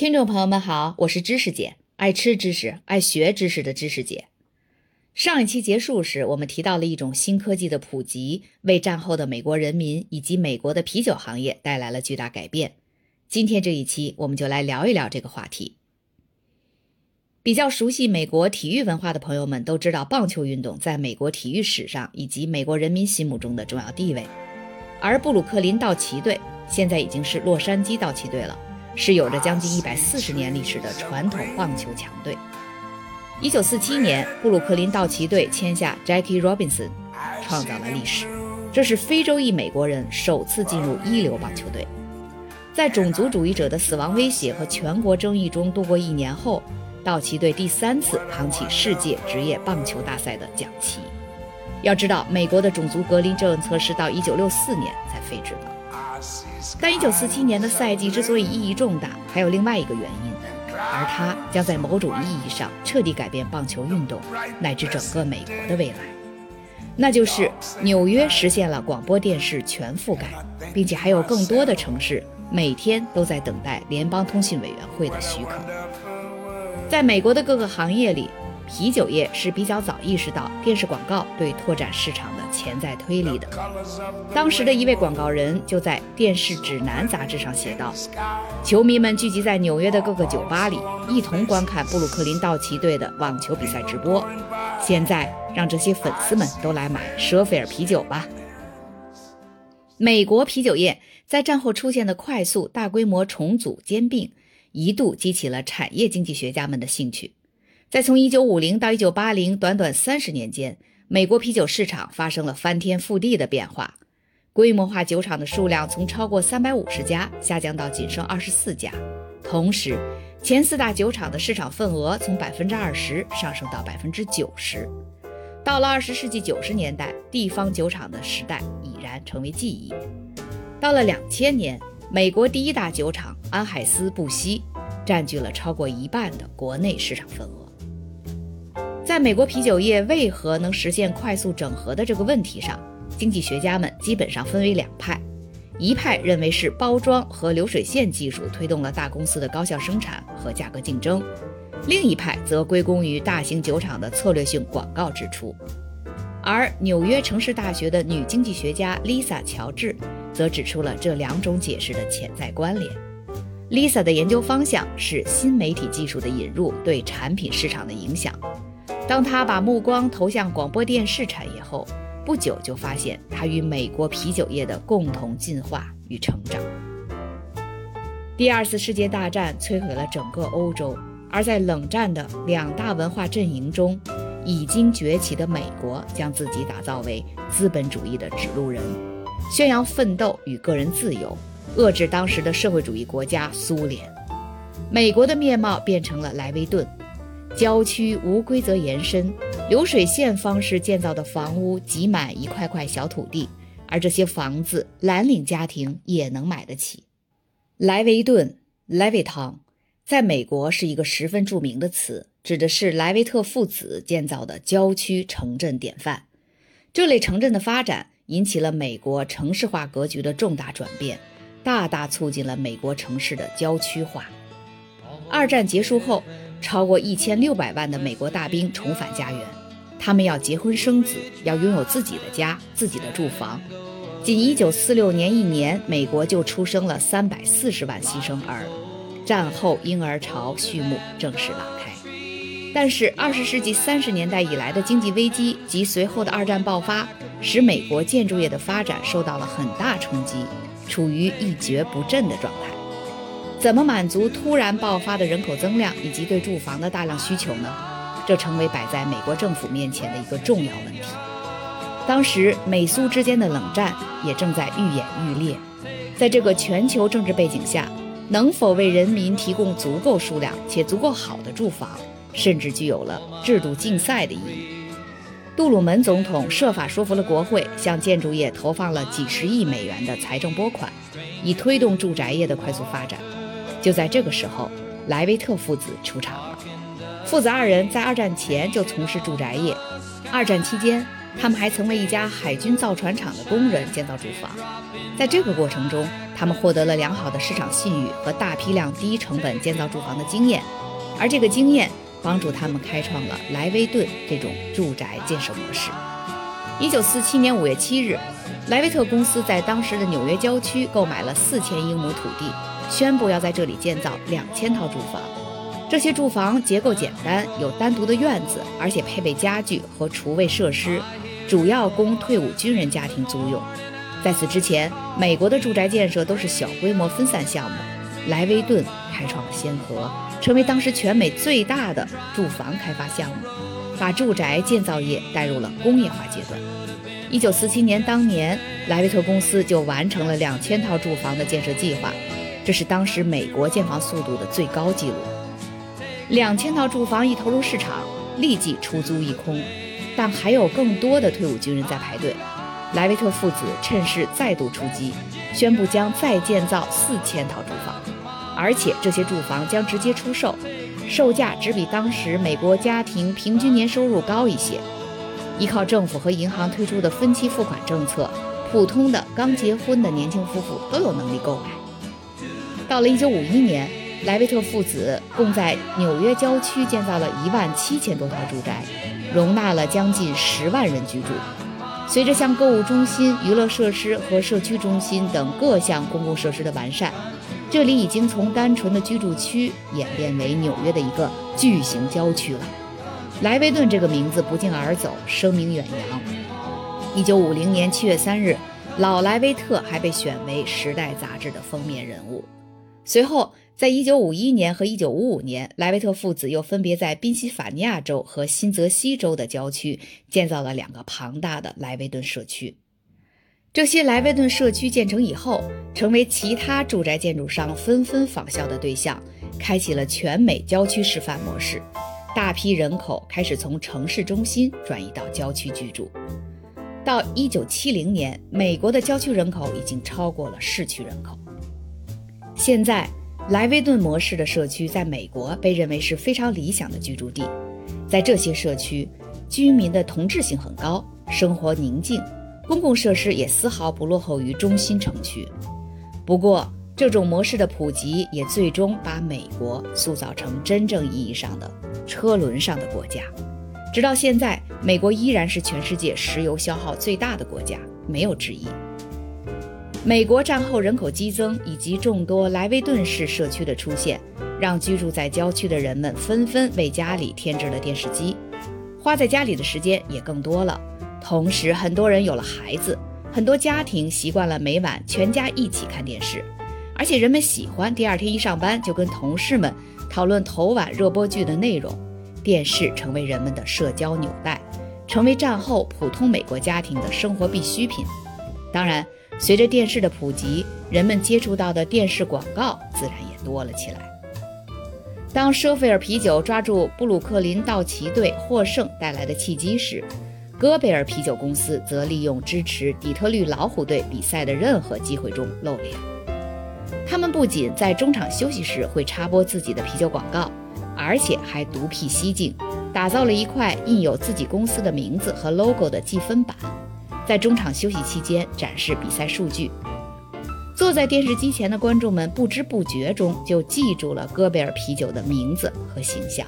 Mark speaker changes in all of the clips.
Speaker 1: 听众朋友们好，我是知识姐，爱吃知识、爱学知识的知识姐。上一期结束时，我们提到了一种新科技的普及，为战后的美国人民以及美国的啤酒行业带来了巨大改变。今天这一期，我们就来聊一聊这个话题。比较熟悉美国体育文化的朋友们都知道，棒球运动在美国体育史上以及美国人民心目中的重要地位。而布鲁克林道奇队现在已经是洛杉矶道奇队了。是有着将近一百四十年历史的传统棒球强队。一九四七年，布鲁克林道奇队签下 Jackie Robinson，创造了历史。这是非洲裔美国人首次进入一流棒球队。在种族主义者的死亡威胁和全国争议中度过一年后，道奇队第三次扛起世界职业棒球大赛的奖旗。要知道，美国的种族隔离政策是到一九六四年才废止的。但1947年的赛季之所以意义重大，还有另外一个原因，而它将在某种意义上彻底改变棒球运动乃至整个美国的未来。那就是纽约实现了广播电视全覆盖，并且还有更多的城市每天都在等待联邦通信委员会的许可。在美国的各个行业里。啤酒业是比较早意识到电视广告对拓展市场的潜在推力的。当时的一位广告人就在《电视指南》杂志上写道：“球迷们聚集在纽约的各个酒吧里，一同观看布鲁克林道奇队的网球比赛直播。现在，让这些粉丝们都来买舍菲尔啤酒吧。”美国啤酒业在战后出现的快速大规模重组兼并，一度激起了产业经济学家们的兴趣。在从1950到1980短短三十年间，美国啤酒市场发生了翻天覆地的变化，规模化酒厂的数量从超过350家下降到仅剩24家，同时前四大酒厂的市场份额从20%上升到90%。到了20世纪90年代，地方酒厂的时代已然成为记忆。到了2000年，美国第一大酒厂安海斯布希占据了超过一半的国内市场份额。在美国啤酒业为何能实现快速整合的这个问题上，经济学家们基本上分为两派：一派认为是包装和流水线技术推动了大公司的高效生产和价格竞争；另一派则归功于大型酒厂的策略性广告支出。而纽约城市大学的女经济学家 Lisa 乔治则指出了这两种解释的潜在关联。Lisa 的研究方向是新媒体技术的引入对产品市场的影响。当他把目光投向广播电视产业后，不久就发现他与美国啤酒业的共同进化与成长。第二次世界大战摧毁了整个欧洲，而在冷战的两大文化阵营中，已经崛起的美国将自己打造为资本主义的指路人，宣扬奋斗与个人自由，遏制当时的社会主义国家苏联。美国的面貌变成了莱维顿。郊区无规则延伸，流水线方式建造的房屋挤满一块块小土地，而这些房子蓝领家庭也能买得起。莱维顿 （Levittown） 在美国是一个十分著名的词，指的是莱维特父子建造的郊区城镇典范。这类城镇的发展引起了美国城市化格局的重大转变，大大促进了美国城市的郊区化。二战结束后。超过一千六百万的美国大兵重返家园，他们要结婚生子，要拥有自己的家、自己的住房。仅一九四六年一年，美国就出生了三百四十万新生儿，战后婴儿潮序幕正式拉开。但是，二十世纪三十年代以来的经济危机及随后的二战爆发，使美国建筑业的发展受到了很大冲击，处于一蹶不振的状态。怎么满足突然爆发的人口增量以及对住房的大量需求呢？这成为摆在美国政府面前的一个重要问题。当时美苏之间的冷战也正在愈演愈烈，在这个全球政治背景下，能否为人民提供足够数量且足够好的住房，甚至具有了制度竞赛的意义。杜鲁门总统设法说服了国会，向建筑业投放了几十亿美元的财政拨款，以推动住宅业的快速发展。就在这个时候，莱维特父子出场了。父子二人在二战前就从事住宅业，二战期间，他们还曾为一家海军造船厂的工人建造住房。在这个过程中，他们获得了良好的市场信誉和大批量低成本建造住房的经验，而这个经验帮助他们开创了莱威顿这种住宅建设模式。一九四七年五月七日，莱维特公司在当时的纽约郊区购买了四千英亩土地，宣布要在这里建造两千套住房。这些住房结构简单，有单独的院子，而且配备家具和厨卫设施，主要供退伍军人家庭租用。在此之前，美国的住宅建设都是小规模分散项目，莱威顿开创了先河，成为当时全美最大的住房开发项目，把住宅建造业带入了工业化阶段。一九四七年当年，莱维特公司就完成了两千套住房的建设计划，这是当时美国建房速度的最高纪录。两千套住房一投入市场，立即出租一空，但还有更多的退伍军人在排队。莱维特父子趁势再度出击，宣布将再建造四千套住房，而且这些住房将直接出售，售价只比当时美国家庭平均年收入高一些。依靠政府和银行推出的分期付款政策，普通的刚结婚的年轻夫妇都有能力购买。到了一九五一年。莱维特父子共在纽约郊区建造了一万七千多套住宅，容纳了将近十万人居住。随着像购物中心、娱乐设施和社区中心等各项公共设施的完善，这里已经从单纯的居住区演变为纽约的一个巨型郊区了。莱维顿这个名字不胫而走，声名远扬。一九五零年七月三日，老莱维特还被选为《时代》杂志的封面人物。随后，在一九五一年和一九五五年，莱维特父子又分别在宾夕法尼亚州和新泽西州的郊区建造了两个庞大的莱维顿社区。这些莱维顿社区建成以后，成为其他住宅建筑商纷纷仿效的对象，开启了全美郊区示范模式。大批人口开始从城市中心转移到郊区居住。到一九七零年，美国的郊区人口已经超过了市区人口。现在，莱维顿模式的社区在美国被认为是非常理想的居住地。在这些社区，居民的同质性很高，生活宁静，公共设施也丝毫不落后于中心城区。不过，这种模式的普及也最终把美国塑造成真正意义上的车轮上的国家。直到现在，美国依然是全世界石油消耗最大的国家，没有之一。美国战后人口激增以及众多莱维顿式社区的出现，让居住在郊区的人们纷纷为家里添置了电视机，花在家里的时间也更多了。同时，很多人有了孩子，很多家庭习惯了每晚全家一起看电视，而且人们喜欢第二天一上班就跟同事们讨论头晚热播剧的内容。电视成为人们的社交纽带，成为战后普通美国家庭的生活必需品。当然。随着电视的普及，人们接触到的电视广告自然也多了起来。当舍菲尔啤酒抓住布鲁克林道奇队获胜带来的契机时，戈贝尔啤酒公司则利用支持底特律老虎队比赛的任何机会中露脸。他们不仅在中场休息时会插播自己的啤酒广告，而且还独辟蹊径，打造了一块印有自己公司的名字和 logo 的记分板。在中场休息期间展示比赛数据，坐在电视机前的观众们不知不觉中就记住了戈贝尔啤酒的名字和形象。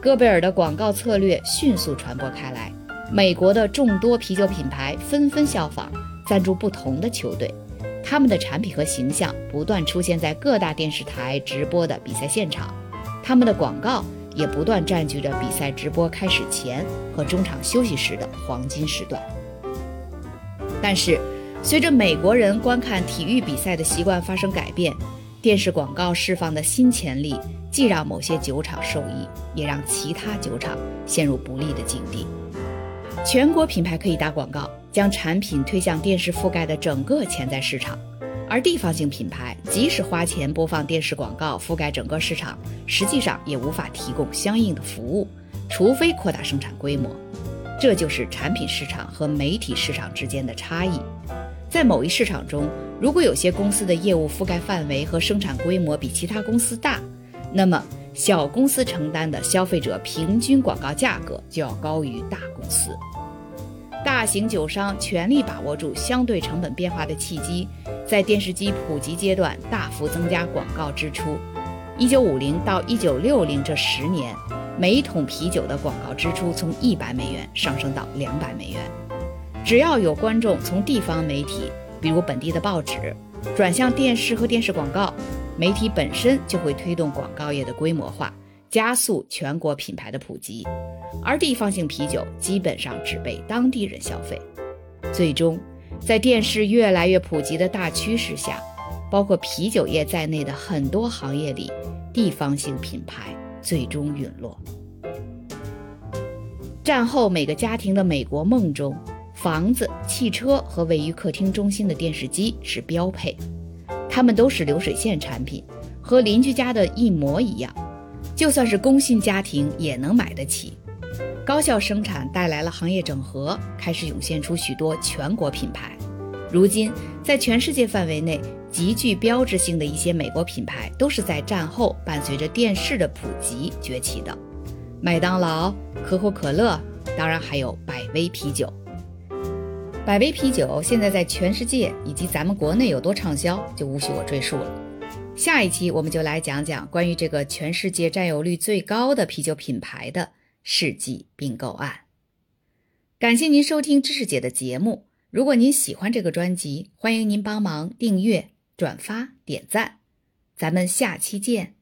Speaker 1: 戈贝尔的广告策略迅速传播开来，美国的众多啤酒品牌纷纷效仿，赞助不同的球队，他们的产品和形象不断出现在各大电视台直播的比赛现场，他们的广告也不断占据着比赛直播开始前和中场休息时的黄金时段。但是，随着美国人观看体育比赛的习惯发生改变，电视广告释放的新潜力，既让某些酒厂受益，也让其他酒厂陷入不利的境地。全国品牌可以打广告，将产品推向电视覆盖的整个潜在市场，而地方性品牌即使花钱播放电视广告覆盖整个市场，实际上也无法提供相应的服务，除非扩大生产规模。这就是产品市场和媒体市场之间的差异。在某一市场中，如果有些公司的业务覆盖范围和生产规模比其他公司大，那么小公司承担的消费者平均广告价格就要高于大公司。大型酒商全力把握住相对成本变化的契机，在电视机普及阶段大幅增加广告支出。一九五零到一九六零这十年，每桶啤酒的广告支出从一百美元上升到两百美元。只要有观众从地方媒体，比如本地的报纸，转向电视和电视广告，媒体本身就会推动广告业的规模化，加速全国品牌的普及。而地方性啤酒基本上只被当地人消费。最终，在电视越来越普及的大趋势下，包括啤酒业在内的很多行业里，地方性品牌最终陨落。战后每个家庭的美国梦中，房子、汽车和位于客厅中心的电视机是标配，它们都是流水线产品，和邻居家的一模一样，就算是工薪家庭也能买得起。高效生产带来了行业整合，开始涌现出许多全国品牌。如今，在全世界范围内极具标志性的一些美国品牌，都是在战后伴随着电视的普及崛起的。麦当劳、可口可乐，当然还有百威啤酒。百威啤酒现在在全世界以及咱们国内有多畅销，就无需我赘述了。下一期我们就来讲讲关于这个全世界占有率最高的啤酒品牌的。世纪并购案。感谢您收听知识姐的节目。如果您喜欢这个专辑，欢迎您帮忙订阅、转发、点赞。咱们下期见。